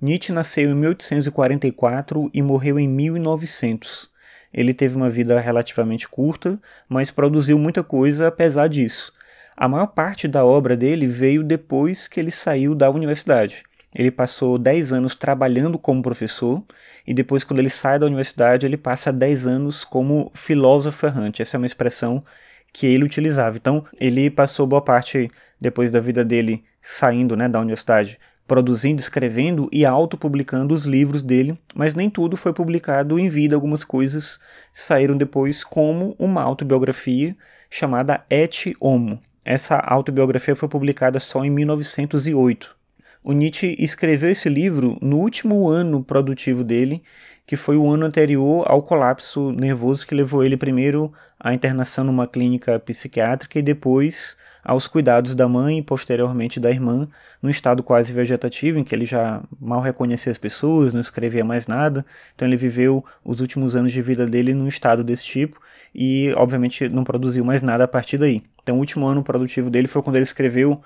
Nietzsche nasceu em 1844 e morreu em 1900. Ele teve uma vida relativamente curta, mas produziu muita coisa apesar disso. A maior parte da obra dele veio depois que ele saiu da universidade. Ele passou 10 anos trabalhando como professor e depois, quando ele sai da universidade, ele passa 10 anos como filósofo errante. Essa é uma expressão que ele utilizava. Então, ele passou boa parte, depois da vida dele, saindo né, da universidade, produzindo, escrevendo e autopublicando os livros dele, mas nem tudo foi publicado em vida. Algumas coisas saíram depois, como uma autobiografia chamada Et Homo. Essa autobiografia foi publicada só em 1908. O Nietzsche escreveu esse livro no último ano produtivo dele, que foi o ano anterior ao colapso nervoso que levou ele primeiro à internação numa clínica psiquiátrica e depois aos cuidados da mãe e posteriormente da irmã, num estado quase vegetativo, em que ele já mal reconhecia as pessoas, não escrevia mais nada. Então ele viveu os últimos anos de vida dele num estado desse tipo e, obviamente, não produziu mais nada a partir daí. Então, o último ano produtivo dele foi quando ele escreveu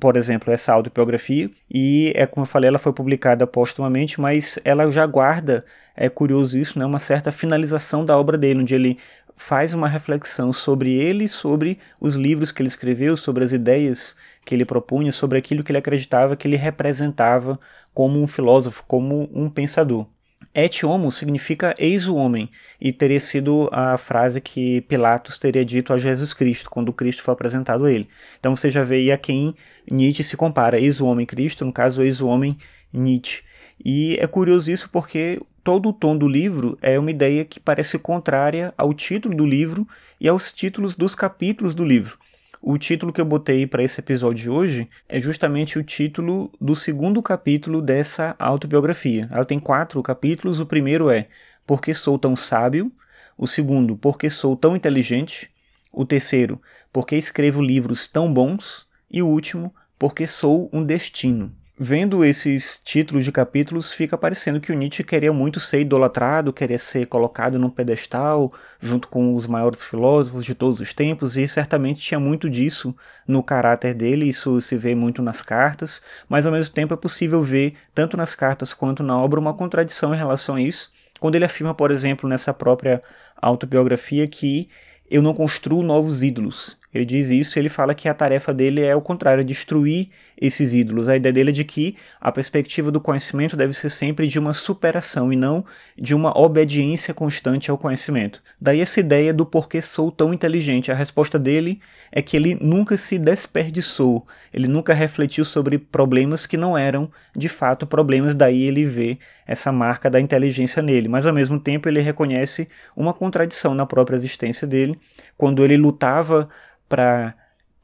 por exemplo, essa autobiografia, e é como eu falei, ela foi publicada póstumamente, mas ela já guarda, é curioso isso, né, uma certa finalização da obra dele, onde ele faz uma reflexão sobre ele, sobre os livros que ele escreveu, sobre as ideias que ele propunha, sobre aquilo que ele acreditava que ele representava como um filósofo, como um pensador. Et homo significa eis o homem, e teria sido a frase que Pilatos teria dito a Jesus Cristo, quando Cristo foi apresentado a ele. Então você já vê aí a quem Nietzsche se compara, eis o homem Cristo, no caso, eis o homem Nietzsche. E é curioso isso porque todo o tom do livro é uma ideia que parece contrária ao título do livro e aos títulos dos capítulos do livro. O título que eu botei para esse episódio de hoje é justamente o título do segundo capítulo dessa autobiografia. Ela tem quatro capítulos. O primeiro é Porque Sou Tão Sábio. O segundo, Porque Sou Tão Inteligente. O terceiro, Porque Escrevo Livros Tão Bons. E o último, Porque Sou um Destino. Vendo esses títulos de capítulos, fica parecendo que o Nietzsche queria muito ser idolatrado, queria ser colocado num pedestal, junto com os maiores filósofos de todos os tempos, e certamente tinha muito disso no caráter dele, isso se vê muito nas cartas, mas ao mesmo tempo é possível ver, tanto nas cartas quanto na obra, uma contradição em relação a isso, quando ele afirma, por exemplo, nessa própria autobiografia que eu não construo novos ídolos, ele diz isso ele fala que a tarefa dele é o contrário, é destruir esses ídolos. A ideia dele é de que a perspectiva do conhecimento deve ser sempre de uma superação e não de uma obediência constante ao conhecimento. Daí essa ideia do porquê sou tão inteligente. A resposta dele é que ele nunca se desperdiçou, ele nunca refletiu sobre problemas que não eram de fato problemas, daí ele vê essa marca da inteligência nele. Mas ao mesmo tempo ele reconhece uma contradição na própria existência dele, quando ele lutava para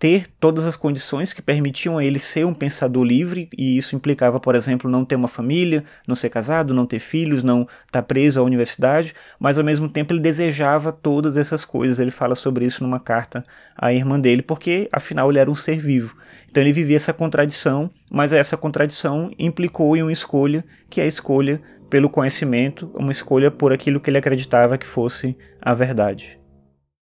ter todas as condições que permitiam a ele ser um pensador livre, e isso implicava, por exemplo, não ter uma família, não ser casado, não ter filhos, não estar tá preso à universidade, mas ao mesmo tempo ele desejava todas essas coisas. Ele fala sobre isso numa carta à irmã dele, porque afinal ele era um ser vivo. Então ele vivia essa contradição, mas essa contradição implicou em uma escolha, que é a escolha pelo conhecimento, uma escolha por aquilo que ele acreditava que fosse a verdade.